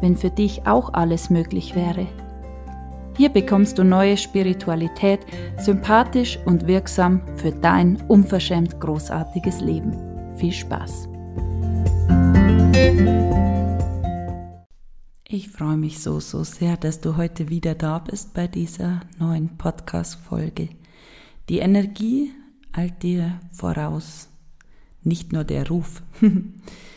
wenn für dich auch alles möglich wäre. Hier bekommst du neue Spiritualität, sympathisch und wirksam für dein unverschämt großartiges Leben. Viel Spaß! Ich freue mich so, so sehr, dass du heute wieder da bist bei dieser neuen Podcast-Folge. Die Energie eilt dir voraus, nicht nur der Ruf.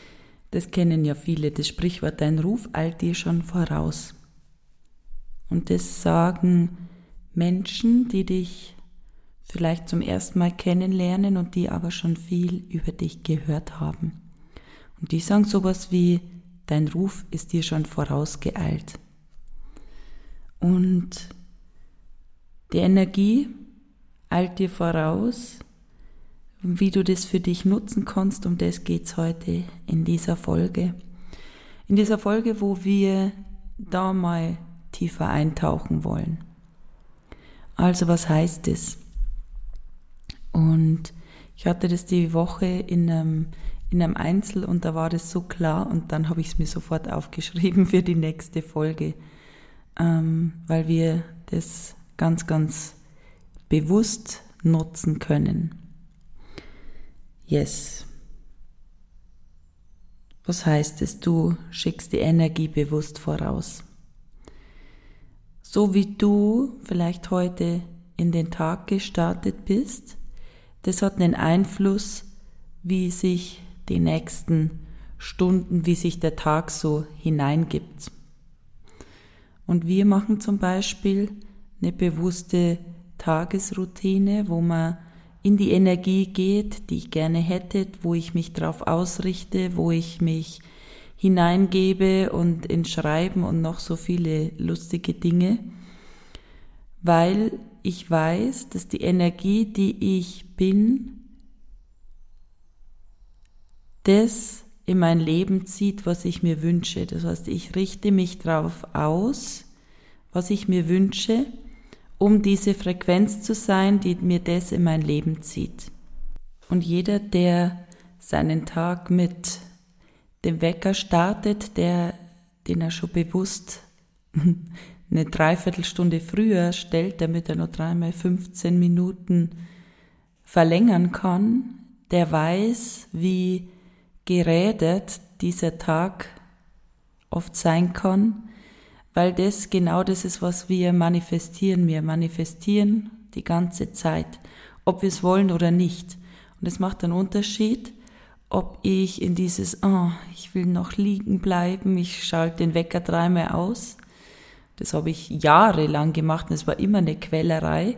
Das kennen ja viele, das Sprichwort, dein Ruf eilt dir schon voraus. Und das sagen Menschen, die dich vielleicht zum ersten Mal kennenlernen und die aber schon viel über dich gehört haben. Und die sagen sowas wie, dein Ruf ist dir schon vorausgeeilt. Und die Energie eilt dir voraus, wie du das für dich nutzen kannst. Um das geht's heute in dieser Folge. In dieser Folge, wo wir da mal tiefer eintauchen wollen. Also was heißt es? Und ich hatte das die Woche in einem, in einem Einzel und da war das so klar und dann habe ich es mir sofort aufgeschrieben für die nächste Folge, ähm, weil wir das ganz, ganz bewusst nutzen können. Yes. Was heißt es? Du schickst die Energie bewusst voraus. So wie du vielleicht heute in den Tag gestartet bist, das hat einen Einfluss, wie sich die nächsten Stunden, wie sich der Tag so hineingibt. Und wir machen zum Beispiel eine bewusste Tagesroutine, wo man in die Energie geht, die ich gerne hätte, wo ich mich darauf ausrichte, wo ich mich hineingebe und in Schreiben und noch so viele lustige Dinge, weil ich weiß, dass die Energie, die ich bin, das in mein Leben zieht, was ich mir wünsche. Das heißt, ich richte mich darauf aus, was ich mir wünsche um diese Frequenz zu sein, die mir das in mein Leben zieht. Und jeder, der seinen Tag mit dem Wecker startet, der, den er schon bewusst eine Dreiviertelstunde früher stellt, damit er noch dreimal 15 Minuten verlängern kann, der weiß, wie gerädert dieser Tag oft sein kann weil das genau das ist, was wir manifestieren. Wir manifestieren die ganze Zeit, ob wir es wollen oder nicht. Und es macht einen Unterschied, ob ich in dieses, oh, ich will noch liegen bleiben, ich schalte den Wecker dreimal aus. Das habe ich jahrelang gemacht und es war immer eine Quellerei.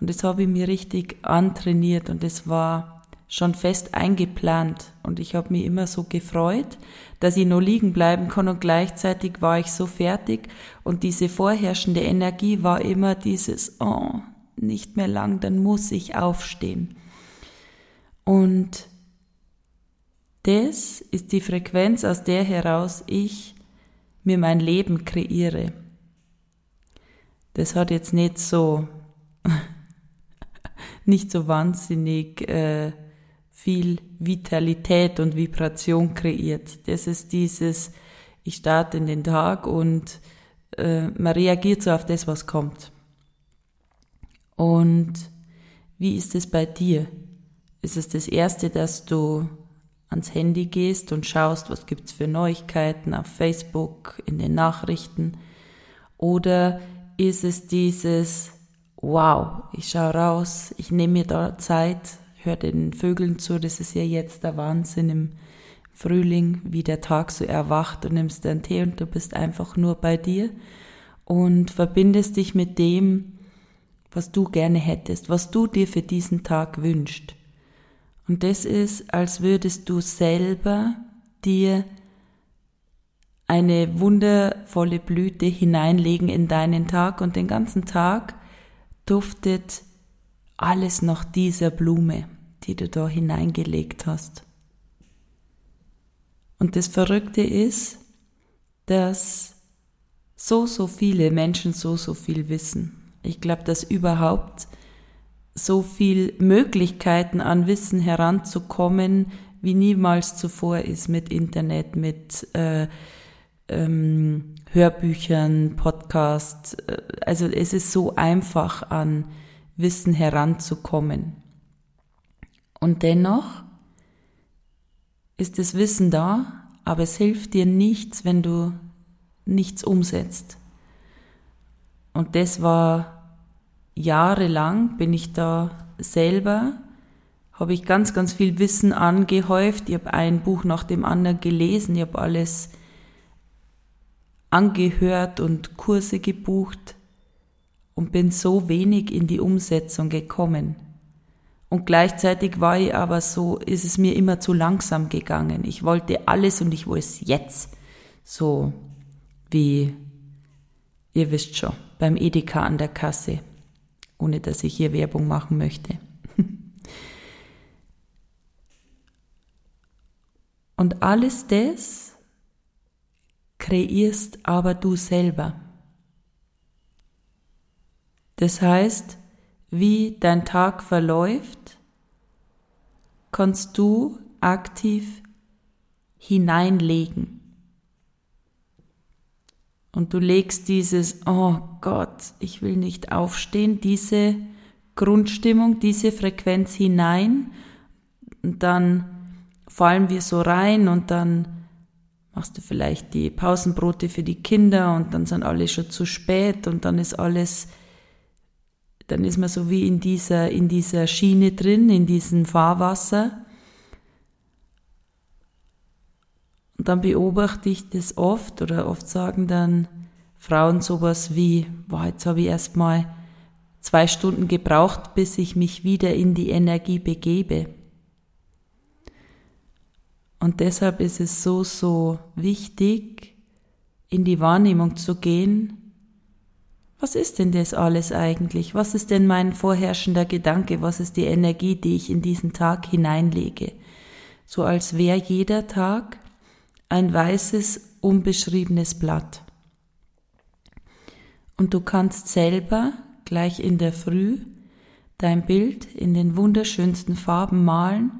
Und das habe ich mir richtig antrainiert und es war schon fest eingeplant und ich habe mich immer so gefreut, dass ich nur liegen bleiben kann und gleichzeitig war ich so fertig und diese vorherrschende Energie war immer dieses, oh, nicht mehr lang, dann muss ich aufstehen. Und das ist die Frequenz, aus der heraus ich mir mein Leben kreiere. Das hat jetzt nicht so, nicht so wahnsinnig äh, viel Vitalität und Vibration kreiert. Das ist dieses, ich starte in den Tag und äh, man reagiert so auf das, was kommt. Und wie ist es bei dir? Ist es das Erste, dass du ans Handy gehst und schaust, was gibt's für Neuigkeiten auf Facebook, in den Nachrichten? Oder ist es dieses, wow, ich schaue raus, ich nehme mir da Zeit, hör den Vögeln zu, das ist ja jetzt der Wahnsinn im Frühling, wie der Tag so erwacht und nimmst deinen Tee und du bist einfach nur bei dir und verbindest dich mit dem, was du gerne hättest, was du dir für diesen Tag wünschst. Und das ist, als würdest du selber dir eine wundervolle Blüte hineinlegen in deinen Tag und den ganzen Tag duftet alles nach dieser Blume, die du da hineingelegt hast. Und das Verrückte ist, dass so, so viele Menschen so, so viel wissen. Ich glaube, dass überhaupt so viel Möglichkeiten an Wissen heranzukommen, wie niemals zuvor ist mit Internet, mit äh, ähm, Hörbüchern, Podcasts. Äh, also es ist so einfach an Wissen heranzukommen. Und dennoch ist das Wissen da, aber es hilft dir nichts, wenn du nichts umsetzt. Und das war jahrelang, bin ich da selber, habe ich ganz, ganz viel Wissen angehäuft. Ich habe ein Buch nach dem anderen gelesen, ich habe alles angehört und Kurse gebucht und bin so wenig in die Umsetzung gekommen. Und gleichzeitig war ich aber so, ist es mir immer zu langsam gegangen. Ich wollte alles und ich wollte es jetzt. So wie, ihr wisst schon, beim Edeka an der Kasse. Ohne dass ich hier Werbung machen möchte. Und alles das kreierst aber du selber. Das heißt, wie dein Tag verläuft, kannst du aktiv hineinlegen. Und du legst dieses, oh Gott, ich will nicht aufstehen, diese Grundstimmung, diese Frequenz hinein. Und dann fallen wir so rein und dann machst du vielleicht die Pausenbrote für die Kinder und dann sind alle schon zu spät und dann ist alles, dann ist man so wie in dieser, in dieser Schiene drin, in diesem Fahrwasser. Und dann beobachte ich das oft oder oft sagen dann Frauen sowas wie, boah, jetzt habe ich erst mal zwei Stunden gebraucht, bis ich mich wieder in die Energie begebe. Und deshalb ist es so, so wichtig, in die Wahrnehmung zu gehen. Was ist denn das alles eigentlich? Was ist denn mein vorherrschender Gedanke? Was ist die Energie, die ich in diesen Tag hineinlege? So als wäre jeder Tag ein weißes, unbeschriebenes Blatt. Und du kannst selber gleich in der Früh dein Bild in den wunderschönsten Farben malen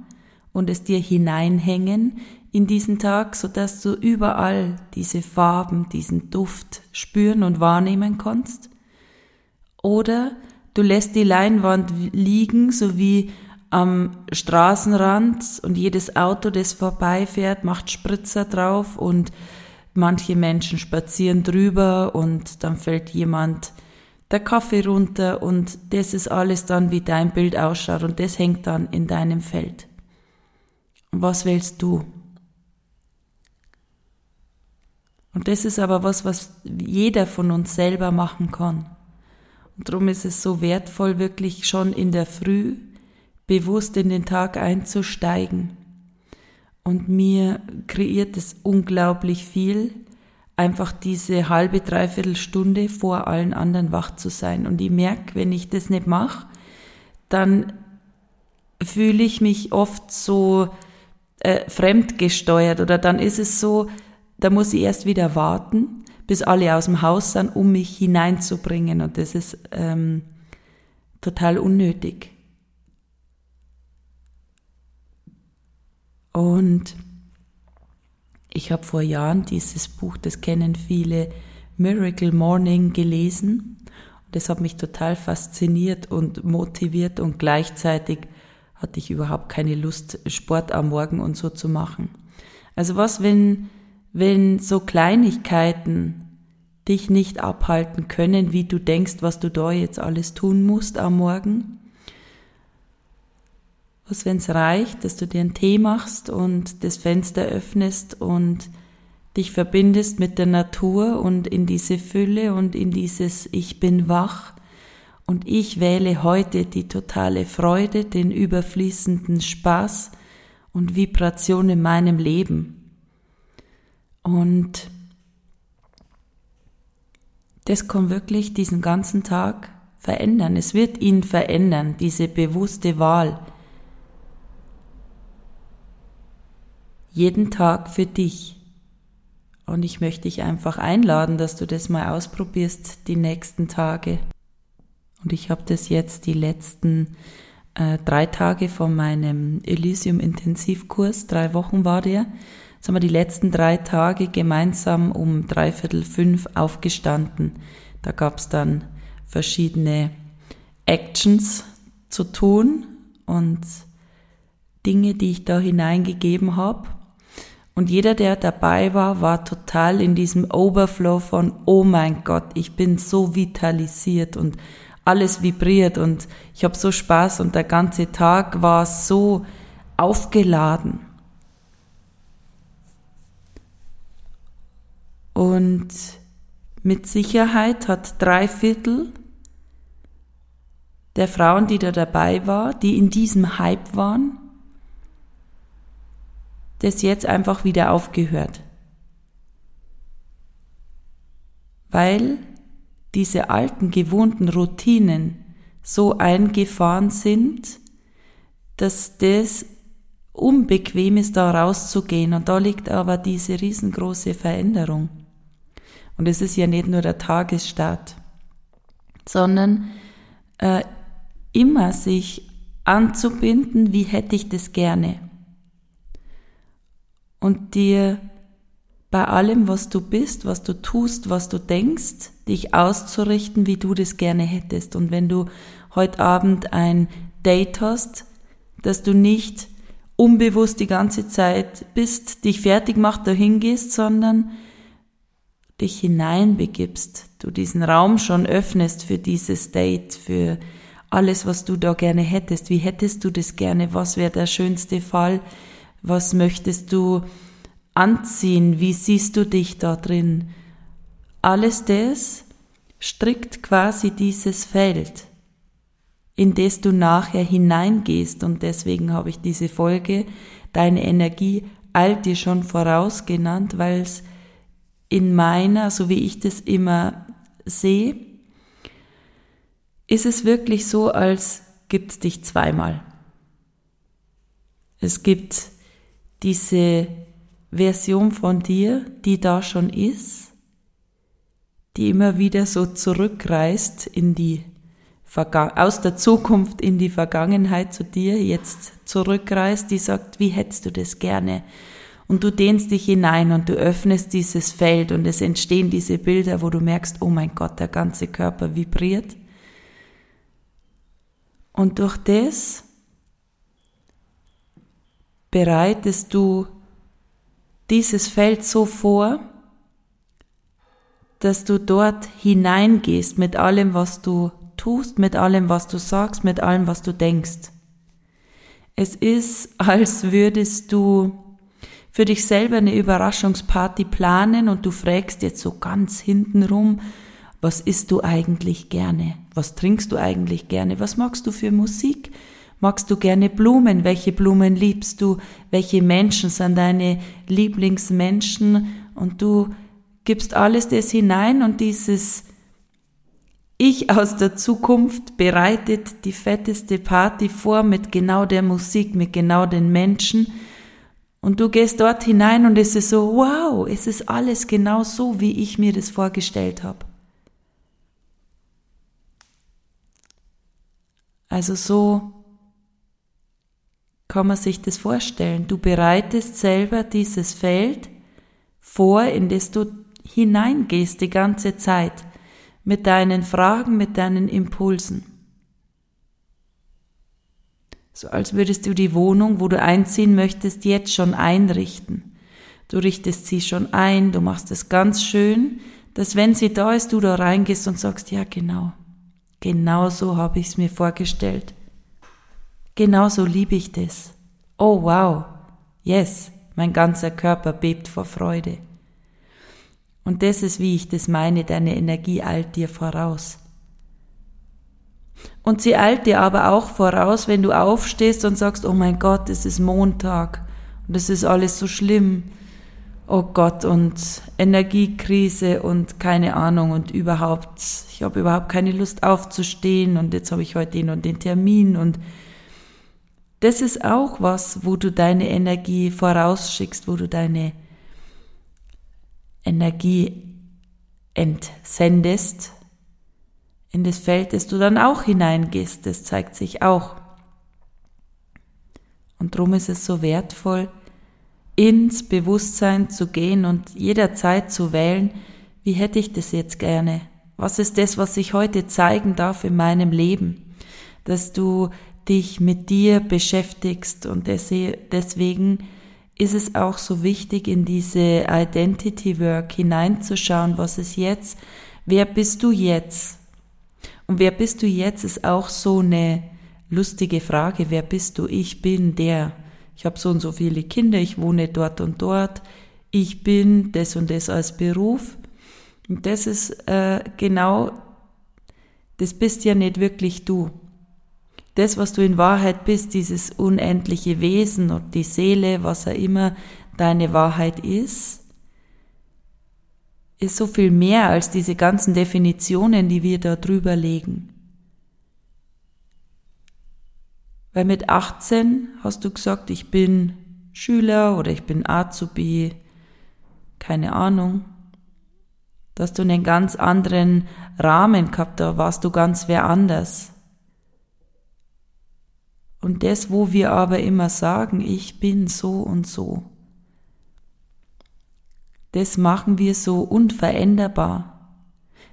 und es dir hineinhängen in diesen Tag, so dass du überall diese Farben, diesen Duft spüren und wahrnehmen kannst. Oder du lässt die Leinwand liegen, so wie am Straßenrand und jedes Auto, das vorbeifährt, macht Spritzer drauf und manche Menschen spazieren drüber und dann fällt jemand der Kaffee runter und das ist alles dann, wie dein Bild ausschaut und das hängt dann in deinem Feld. Was willst du? Und das ist aber was, was jeder von uns selber machen kann. Und darum ist es so wertvoll, wirklich schon in der Früh bewusst in den Tag einzusteigen. Und mir kreiert es unglaublich viel, einfach diese halbe, dreiviertel Stunde vor allen anderen wach zu sein. Und ich merke, wenn ich das nicht mache, dann fühle ich mich oft so, äh, fremdgesteuert oder dann ist es so, da muss ich erst wieder warten, bis alle aus dem Haus sind, um mich hineinzubringen und das ist ähm, total unnötig. Und ich habe vor Jahren dieses Buch, das kennen viele, Miracle Morning gelesen. Und das hat mich total fasziniert und motiviert und gleichzeitig hatte ich überhaupt keine Lust, Sport am Morgen und so zu machen. Also was, wenn, wenn so Kleinigkeiten dich nicht abhalten können, wie du denkst, was du da jetzt alles tun musst am Morgen? Was, wenn es reicht, dass du dir einen Tee machst und das Fenster öffnest und dich verbindest mit der Natur und in diese Fülle und in dieses Ich bin wach und ich wähle heute die totale Freude, den überfließenden Spaß und Vibration in meinem Leben. Und das kann wirklich diesen ganzen Tag verändern. Es wird ihn verändern, diese bewusste Wahl. Jeden Tag für dich. Und ich möchte dich einfach einladen, dass du das mal ausprobierst die nächsten Tage. Und ich habe das jetzt die letzten äh, drei Tage von meinem Elysium Intensivkurs, drei Wochen war der, Haben wir die letzten drei Tage gemeinsam um dreiviertel fünf aufgestanden. Da gab es dann verschiedene Actions zu tun und Dinge, die ich da hineingegeben habe. Und jeder, der dabei war, war total in diesem Overflow von, oh mein Gott, ich bin so vitalisiert und alles vibriert und ich habe so Spaß und der ganze Tag war so aufgeladen. Und mit Sicherheit hat drei Viertel der Frauen, die da dabei war, die in diesem Hype waren, das jetzt einfach wieder aufgehört. Weil diese alten gewohnten Routinen so eingefahren sind, dass das unbequem ist, da rauszugehen. Und da liegt aber diese riesengroße Veränderung. Und es ist ja nicht nur der Tagesstart, sondern äh, immer sich anzubinden, wie hätte ich das gerne. Und dir bei allem, was du bist, was du tust, was du denkst, dich auszurichten, wie du das gerne hättest. Und wenn du heute Abend ein Date hast, dass du nicht unbewusst die ganze Zeit bist, dich fertig macht, dahin gehst, sondern dich hineinbegibst, du diesen Raum schon öffnest für dieses Date, für alles, was du da gerne hättest. Wie hättest du das gerne? Was wäre der schönste Fall? Was möchtest du anziehen? Wie siehst du dich da drin? Alles das strickt quasi dieses Feld, in das du nachher hineingehst. Und deswegen habe ich diese Folge, deine Energie eilt dir schon voraus genannt, weil es in meiner, so wie ich das immer sehe, ist es wirklich so, als gibt es dich zweimal. Es gibt diese Version von dir, die da schon ist, die immer wieder so zurückreist in die aus der Zukunft in die Vergangenheit zu dir, jetzt zurückreist, die sagt, wie hättest du das gerne? Und du dehnst dich hinein und du öffnest dieses Feld und es entstehen diese Bilder, wo du merkst, oh mein Gott, der ganze Körper vibriert. Und durch das bereitest du dieses Feld so vor, dass du dort hineingehst mit allem, was du tust, mit allem, was du sagst, mit allem, was du denkst. Es ist, als würdest du für dich selber eine Überraschungsparty planen und du fragst jetzt so ganz hintenrum, was isst du eigentlich gerne? Was trinkst du eigentlich gerne? Was magst du für Musik? Magst du gerne Blumen? Welche Blumen liebst du? Welche Menschen sind deine Lieblingsmenschen? Und du gibst alles das hinein und dieses Ich aus der Zukunft bereitet die fetteste Party vor mit genau der Musik, mit genau den Menschen, und du gehst dort hinein und es ist so, wow, es ist alles genau so, wie ich mir das vorgestellt habe. Also so kann man sich das vorstellen. Du bereitest selber dieses Feld vor, in das du hineingehst die ganze Zeit mit deinen Fragen, mit deinen Impulsen. So als würdest du die Wohnung, wo du einziehen möchtest, jetzt schon einrichten. Du richtest sie schon ein, du machst es ganz schön, dass wenn sie da ist, du da reingehst und sagst, ja genau, genau so habe ich es mir vorgestellt. Genau so liebe ich das. Oh wow, yes, mein ganzer Körper bebt vor Freude. Und das ist, wie ich das meine, deine Energie eilt dir voraus. Und sie eilt dir aber auch voraus, wenn du aufstehst und sagst, oh mein Gott, es ist Montag und es ist alles so schlimm. oh Gott und Energiekrise und keine Ahnung und überhaupt, ich habe überhaupt keine Lust aufzustehen und jetzt habe ich heute den und den Termin und das ist auch was, wo du deine Energie vorausschickst, wo du deine Energie entsendest in das Feld, das du dann auch hineingehst. Das zeigt sich auch. Und darum ist es so wertvoll, ins Bewusstsein zu gehen und jederzeit zu wählen, wie hätte ich das jetzt gerne? Was ist das, was ich heute zeigen darf in meinem Leben? Dass du dich mit dir beschäftigst und deswegen ist es auch so wichtig, in diese Identity Work hineinzuschauen, was ist jetzt, wer bist du jetzt? Und wer bist du jetzt ist auch so eine lustige Frage, wer bist du? Ich bin der ich habe so und so viele Kinder, ich wohne dort und dort, ich bin das und das als Beruf. Und das ist äh, genau, das bist ja nicht wirklich du. Das, was du in Wahrheit bist, dieses unendliche Wesen und die Seele, was auch immer deine Wahrheit ist, ist so viel mehr als diese ganzen Definitionen, die wir da drüber legen. Weil mit 18 hast du gesagt, ich bin Schüler oder ich bin Azubi, keine Ahnung. Da hast du einen ganz anderen Rahmen gehabt, da warst du ganz wer anders. Und das, wo wir aber immer sagen, ich bin so und so, das machen wir so unveränderbar.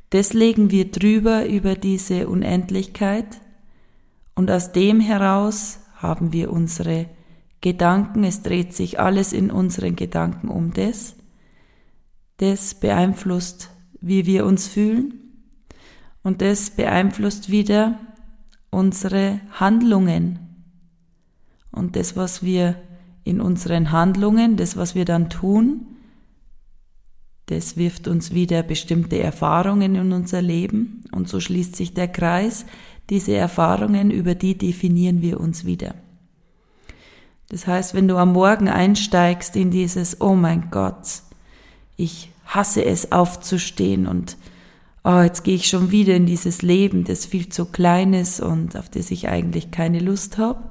Das legen wir drüber über diese Unendlichkeit und aus dem heraus haben wir unsere Gedanken, es dreht sich alles in unseren Gedanken um das. Das beeinflusst, wie wir uns fühlen und das beeinflusst wieder unsere Handlungen. Und das, was wir in unseren Handlungen, das, was wir dann tun, das wirft uns wieder bestimmte Erfahrungen in unser Leben und so schließt sich der Kreis diese Erfahrungen, über die definieren wir uns wieder. Das heißt, wenn du am Morgen einsteigst in dieses, oh mein Gott, ich hasse es aufzustehen und oh, jetzt gehe ich schon wieder in dieses Leben, das viel zu klein ist und auf das ich eigentlich keine Lust habe,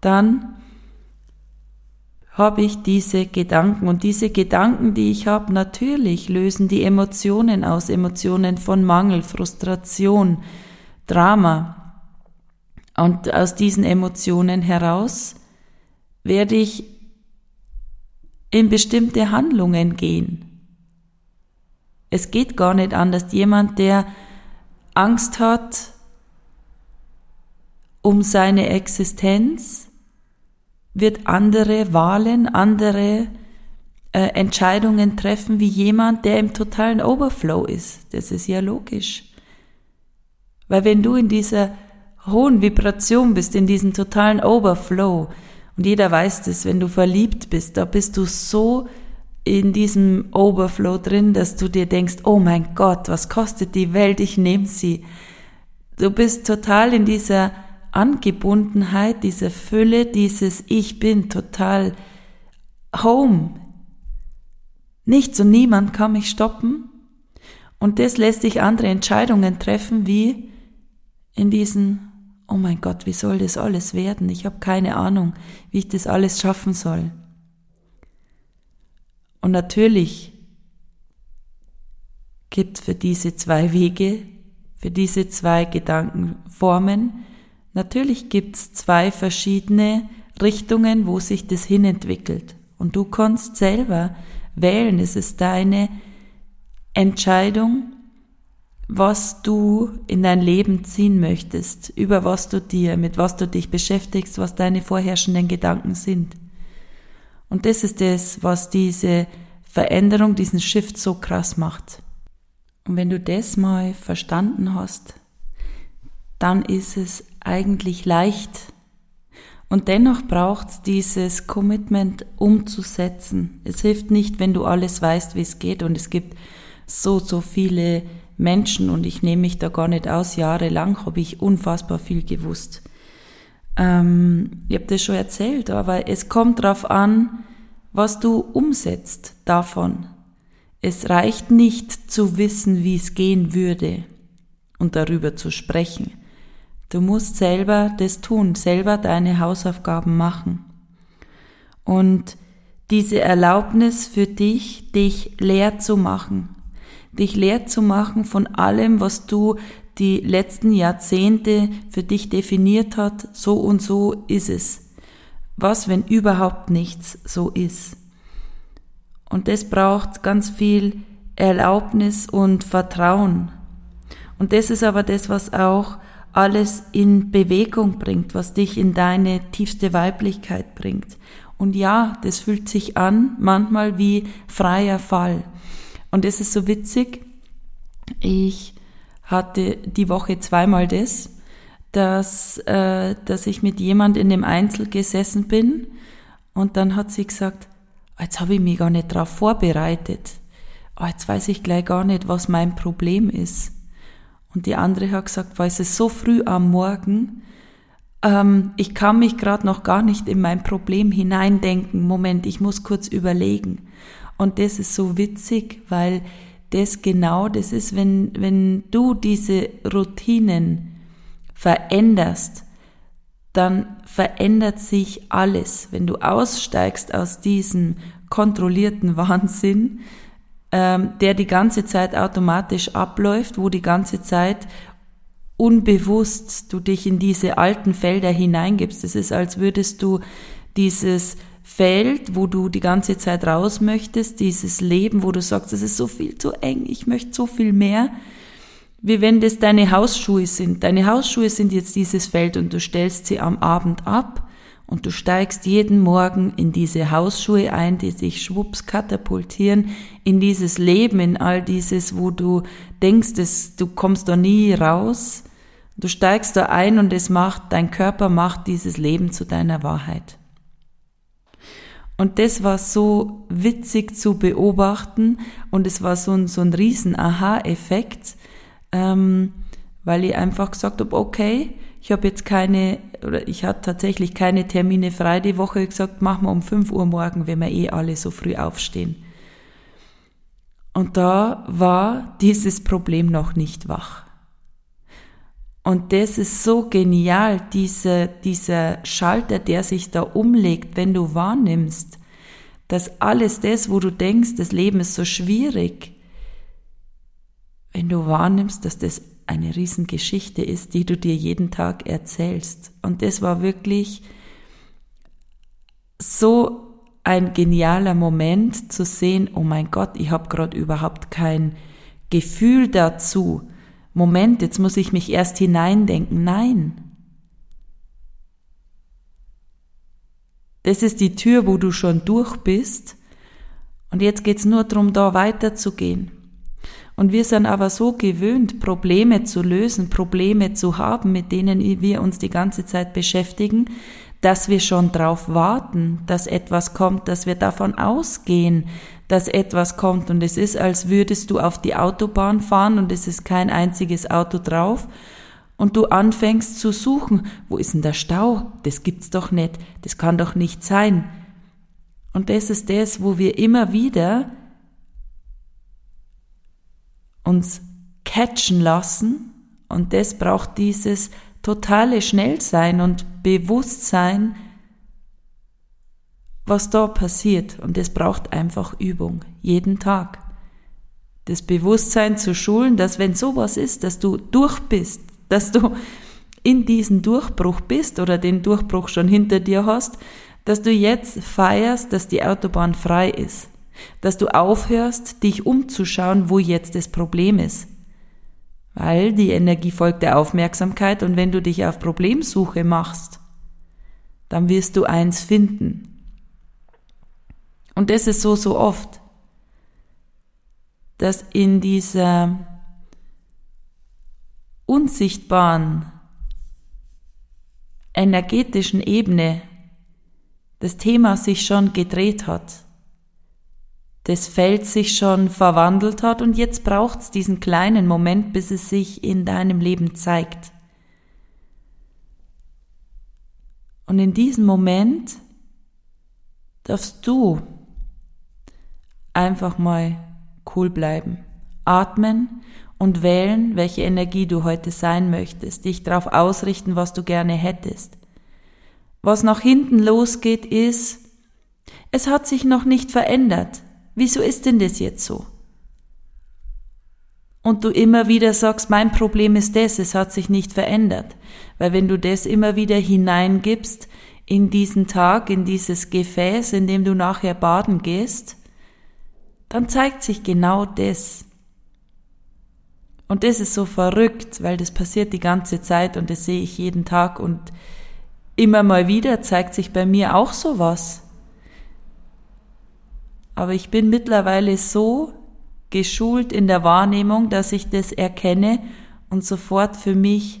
dann habe ich diese Gedanken und diese Gedanken, die ich habe, natürlich lösen die Emotionen aus, Emotionen von Mangel, Frustration, Drama. Und aus diesen Emotionen heraus werde ich in bestimmte Handlungen gehen. Es geht gar nicht anders. Jemand, der Angst hat um seine Existenz, wird andere Wahlen, andere äh, Entscheidungen treffen wie jemand, der im totalen Overflow ist. Das ist ja logisch. Weil wenn du in dieser hohen Vibration bist, in diesem totalen Overflow, und jeder weiß das, wenn du verliebt bist, da bist du so in diesem Overflow drin, dass du dir denkst, oh mein Gott, was kostet die Welt, ich nehme sie. Du bist total in dieser Angebundenheit, dieser Fülle, dieses Ich bin total home. Nichts und niemand kann mich stoppen. Und das lässt dich andere Entscheidungen treffen, wie in diesen, oh mein Gott, wie soll das alles werden? Ich habe keine Ahnung, wie ich das alles schaffen soll. Und natürlich gibt für diese zwei Wege, für diese zwei Gedankenformen, natürlich gibt's zwei verschiedene Richtungen, wo sich das hinentwickelt. Und du kannst selber wählen. Es ist deine Entscheidung, was du in dein Leben ziehen möchtest, über was du dir, mit was du dich beschäftigst, was deine vorherrschenden Gedanken sind. Und das ist das, was diese Veränderung, diesen Shift so krass macht. Und wenn du das mal verstanden hast, dann ist es eigentlich leicht. Und dennoch braucht es dieses Commitment umzusetzen. Es hilft nicht, wenn du alles weißt, wie es geht. Und es gibt so, so viele Menschen und ich nehme mich da gar nicht aus. Jahrelang habe ich unfassbar viel gewusst. Ähm, ich habe das schon erzählt, aber es kommt darauf an, was du umsetzt davon. Es reicht nicht zu wissen, wie es gehen würde und darüber zu sprechen. Du musst selber das tun, selber deine Hausaufgaben machen. Und diese Erlaubnis für dich, dich leer zu machen, dich leer zu machen von allem, was du die letzten Jahrzehnte für dich definiert hat, so und so ist es. Was, wenn überhaupt nichts so ist? Und das braucht ganz viel Erlaubnis und Vertrauen. Und das ist aber das, was auch alles in Bewegung bringt, was dich in deine tiefste Weiblichkeit bringt. Und ja, das fühlt sich an, manchmal wie freier Fall. Und es ist so witzig, ich hatte die Woche zweimal das, dass, äh, dass ich mit jemand in dem Einzel gesessen bin und dann hat sie gesagt, jetzt habe ich mich gar nicht darauf vorbereitet. Oh, jetzt weiß ich gleich gar nicht, was mein Problem ist. Und die andere hat gesagt, weil es ist so früh am Morgen, ähm, ich kann mich gerade noch gar nicht in mein Problem hineindenken. Moment, ich muss kurz überlegen. Und das ist so witzig, weil das genau das ist, wenn, wenn du diese Routinen veränderst, dann verändert sich alles. Wenn du aussteigst aus diesem kontrollierten Wahnsinn, ähm, der die ganze Zeit automatisch abläuft, wo die ganze Zeit unbewusst du dich in diese alten Felder hineingibst. Es ist, als würdest du dieses Feld, wo du die ganze Zeit raus möchtest, dieses Leben, wo du sagst, es ist so viel zu eng, ich möchte so viel mehr, wie wenn das deine Hausschuhe sind. Deine Hausschuhe sind jetzt dieses Feld und du stellst sie am Abend ab und du steigst jeden Morgen in diese Hausschuhe ein, die sich schwupps katapultieren in dieses Leben, in all dieses, wo du denkst, dass du kommst da nie raus. Du steigst da ein und es macht, dein Körper macht dieses Leben zu deiner Wahrheit. Und das war so witzig zu beobachten und es war so ein, so ein riesen Aha-Effekt, ähm, weil ich einfach gesagt habe, okay, ich habe jetzt keine, oder ich hatte tatsächlich keine Termine frei die Woche, gesagt, machen wir um 5 Uhr morgen, wenn wir eh alle so früh aufstehen. Und da war dieses Problem noch nicht wach. Und das ist so genial, dieser, dieser Schalter, der sich da umlegt, wenn du wahrnimmst, dass alles das, wo du denkst, das Leben ist so schwierig, wenn du wahrnimmst, dass das eine Riesengeschichte ist, die du dir jeden Tag erzählst. Und das war wirklich so ein genialer Moment zu sehen, oh mein Gott, ich habe gerade überhaupt kein Gefühl dazu, Moment, jetzt muss ich mich erst hineindenken. Nein. Das ist die Tür, wo du schon durch bist. Und jetzt geht's nur darum, da weiterzugehen. Und wir sind aber so gewöhnt, Probleme zu lösen, Probleme zu haben, mit denen wir uns die ganze Zeit beschäftigen, dass wir schon drauf warten, dass etwas kommt, dass wir davon ausgehen, dass etwas kommt und es ist, als würdest du auf die Autobahn fahren und es ist kein einziges Auto drauf und du anfängst zu suchen, wo ist denn der Stau? Das gibt's doch nicht, das kann doch nicht sein. Und das ist das, wo wir immer wieder uns catchen lassen und das braucht dieses totale Schnellsein und Bewusstsein, was da passiert. Und es braucht einfach Übung, jeden Tag. Das Bewusstsein zu schulen, dass wenn sowas ist, dass du durch bist, dass du in diesen Durchbruch bist oder den Durchbruch schon hinter dir hast, dass du jetzt feierst, dass die Autobahn frei ist, dass du aufhörst, dich umzuschauen, wo jetzt das Problem ist. Weil die Energie folgt der Aufmerksamkeit und wenn du dich auf Problemsuche machst, dann wirst du eins finden. Und das ist so, so oft, dass in dieser unsichtbaren energetischen Ebene das Thema sich schon gedreht hat, das Feld sich schon verwandelt hat und jetzt braucht es diesen kleinen Moment, bis es sich in deinem Leben zeigt. Und in diesem Moment darfst du einfach mal cool bleiben. Atmen und wählen, welche Energie du heute sein möchtest. Dich darauf ausrichten, was du gerne hättest. Was nach hinten losgeht, ist, es hat sich noch nicht verändert. Wieso ist denn das jetzt so? Und du immer wieder sagst, mein Problem ist das, es hat sich nicht verändert. Weil wenn du das immer wieder hineingibst in diesen Tag, in dieses Gefäß, in dem du nachher baden gehst, dann zeigt sich genau das. Und das ist so verrückt, weil das passiert die ganze Zeit und das sehe ich jeden Tag und immer mal wieder zeigt sich bei mir auch sowas. Aber ich bin mittlerweile so geschult in der Wahrnehmung, dass ich das erkenne und sofort für mich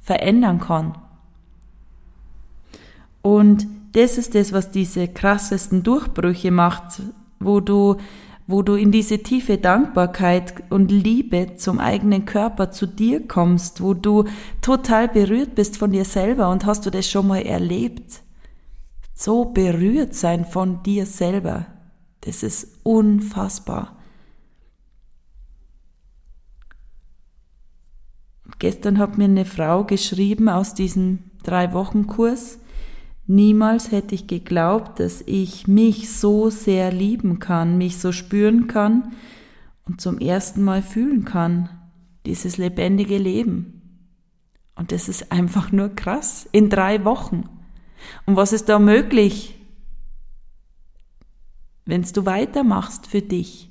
verändern kann. Und das ist das, was diese krassesten Durchbrüche macht, wo du wo du in diese tiefe Dankbarkeit und Liebe zum eigenen Körper, zu dir kommst, wo du total berührt bist von dir selber und hast du das schon mal erlebt? So berührt sein von dir selber, das ist unfassbar. Gestern hat mir eine Frau geschrieben aus diesem Drei-Wochen-Kurs, Niemals hätte ich geglaubt, dass ich mich so sehr lieben kann, mich so spüren kann und zum ersten Mal fühlen kann, dieses lebendige Leben. Und das ist einfach nur krass, in drei Wochen. Und was ist da möglich, wenn du weitermachst für dich?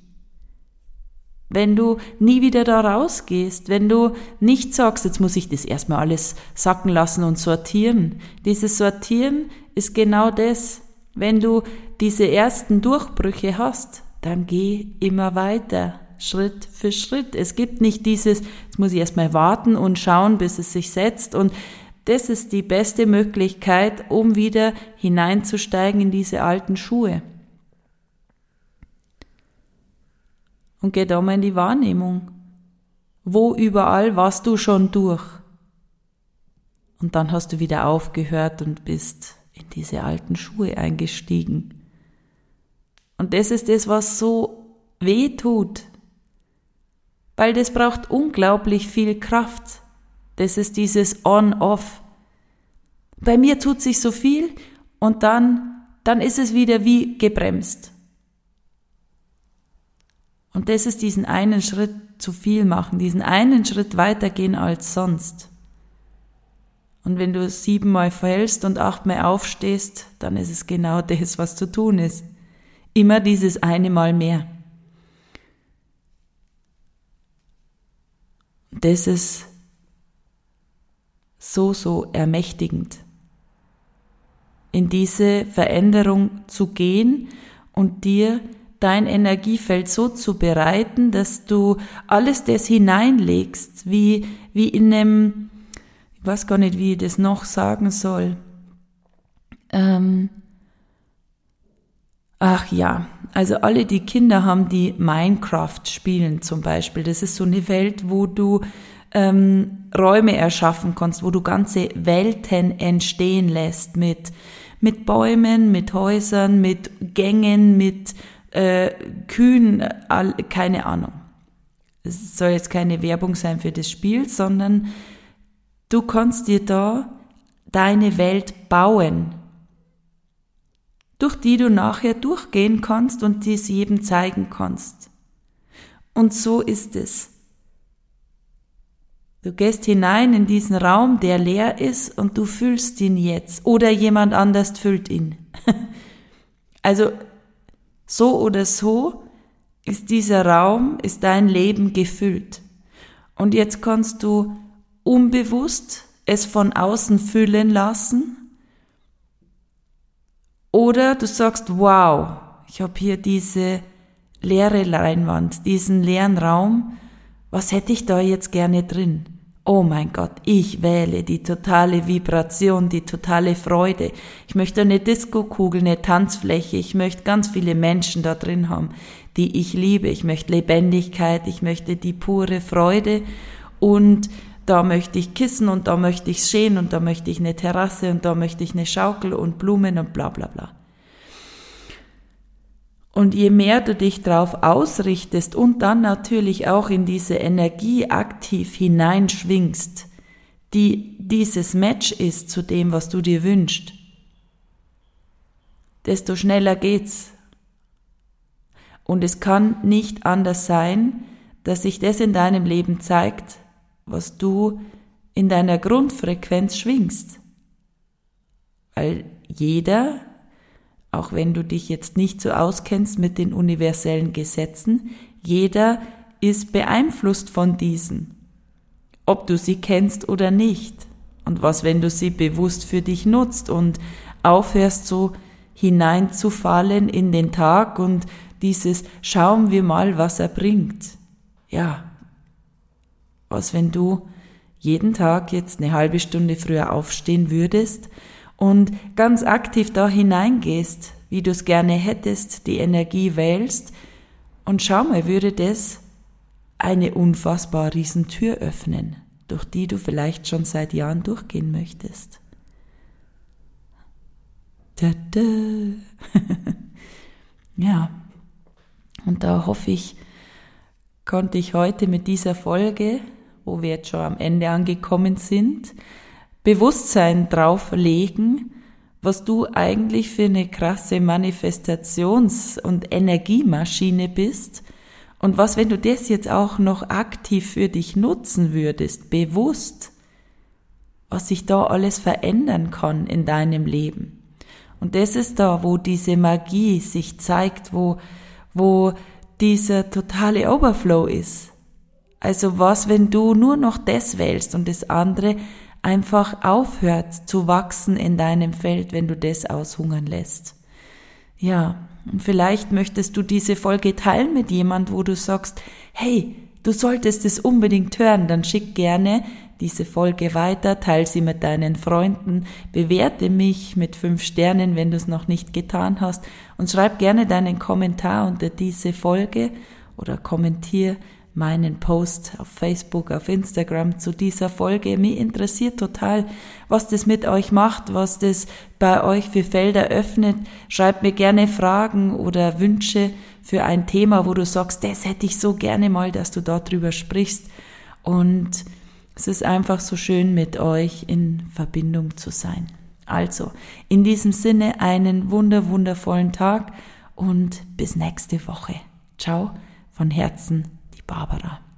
wenn du nie wieder da rausgehst, wenn du nicht sagst, jetzt muss ich das erstmal alles sacken lassen und sortieren. Dieses Sortieren ist genau das. Wenn du diese ersten Durchbrüche hast, dann geh immer weiter, Schritt für Schritt. Es gibt nicht dieses, jetzt muss ich erstmal warten und schauen, bis es sich setzt und das ist die beste Möglichkeit, um wieder hineinzusteigen in diese alten Schuhe. Und geh da mal in die Wahrnehmung. Wo überall warst du schon durch? Und dann hast du wieder aufgehört und bist in diese alten Schuhe eingestiegen. Und das ist das, was so weh tut. Weil das braucht unglaublich viel Kraft. Das ist dieses On-Off. Bei mir tut sich so viel und dann, dann ist es wieder wie gebremst. Und das ist diesen einen Schritt zu viel machen, diesen einen Schritt weitergehen als sonst. Und wenn du siebenmal fällst und achtmal aufstehst, dann ist es genau das, was zu tun ist. Immer dieses eine Mal mehr. Das ist so, so ermächtigend, in diese Veränderung zu gehen und dir dein Energiefeld so zu bereiten, dass du alles das hineinlegst, wie, wie in einem, ich weiß gar nicht, wie ich das noch sagen soll. Ähm, ach ja, also alle die Kinder haben, die Minecraft spielen zum Beispiel. Das ist so eine Welt, wo du ähm, Räume erschaffen kannst, wo du ganze Welten entstehen lässt mit mit Bäumen, mit Häusern, mit Gängen, mit äh, Kühen, all, keine Ahnung. Es soll jetzt keine Werbung sein für das Spiel, sondern du kannst dir da deine Welt bauen, durch die du nachher durchgehen kannst und dies jedem zeigen kannst. Und so ist es. Du gehst hinein in diesen Raum, der leer ist, und du fühlst ihn jetzt. Oder jemand anders füllt ihn. also so oder so ist dieser Raum, ist dein Leben gefüllt. Und jetzt kannst du unbewusst es von außen füllen lassen. Oder du sagst, wow, ich habe hier diese leere Leinwand, diesen leeren Raum. Was hätte ich da jetzt gerne drin? Oh mein Gott, ich wähle die totale Vibration, die totale Freude. Ich möchte eine Disco-Kugel, eine Tanzfläche. Ich möchte ganz viele Menschen da drin haben, die ich liebe. Ich möchte Lebendigkeit. Ich möchte die pure Freude. Und da möchte ich Kissen und da möchte ich stehen und da möchte ich eine Terrasse und da möchte ich eine Schaukel und Blumen und bla bla bla. Und je mehr du dich darauf ausrichtest und dann natürlich auch in diese Energie aktiv hineinschwingst, die dieses Match ist zu dem, was du dir wünschst, desto schneller geht's. Und es kann nicht anders sein, dass sich das in deinem Leben zeigt, was du in deiner Grundfrequenz schwingst. Weil jeder auch wenn du dich jetzt nicht so auskennst mit den universellen Gesetzen, jeder ist beeinflusst von diesen, ob du sie kennst oder nicht. Und was, wenn du sie bewusst für dich nutzt und aufhörst so hineinzufallen in den Tag und dieses schauen wir mal, was er bringt. Ja. Was, wenn du jeden Tag jetzt eine halbe Stunde früher aufstehen würdest und ganz aktiv da hineingehst, wie du es gerne hättest, die Energie wählst und schau mal, würde das eine unfassbar riesen Tür öffnen, durch die du vielleicht schon seit Jahren durchgehen möchtest. Tada. ja, und da hoffe ich, konnte ich heute mit dieser Folge, wo wir jetzt schon am Ende angekommen sind, Bewusstsein drauf legen, was du eigentlich für eine krasse Manifestations- und Energiemaschine bist und was, wenn du das jetzt auch noch aktiv für dich nutzen würdest, bewusst, was sich da alles verändern kann in deinem Leben. Und das ist da, wo diese Magie sich zeigt, wo, wo dieser totale Overflow ist. Also was, wenn du nur noch das wählst und das andere einfach aufhört zu wachsen in deinem Feld, wenn du das aushungern lässt. Ja, und vielleicht möchtest du diese Folge teilen mit jemand, wo du sagst, hey, du solltest es unbedingt hören, dann schick gerne diese Folge weiter, teile sie mit deinen Freunden, bewerte mich mit fünf Sternen, wenn du es noch nicht getan hast und schreib gerne deinen Kommentar unter diese Folge oder kommentier meinen Post auf Facebook, auf Instagram zu dieser Folge. Mir interessiert total, was das mit euch macht, was das bei euch für Felder öffnet. Schreibt mir gerne Fragen oder Wünsche für ein Thema, wo du sagst, das hätte ich so gerne mal, dass du darüber sprichst. Und es ist einfach so schön, mit euch in Verbindung zu sein. Also, in diesem Sinne einen wunder, wundervollen Tag und bis nächste Woche. Ciao von Herzen Barbara.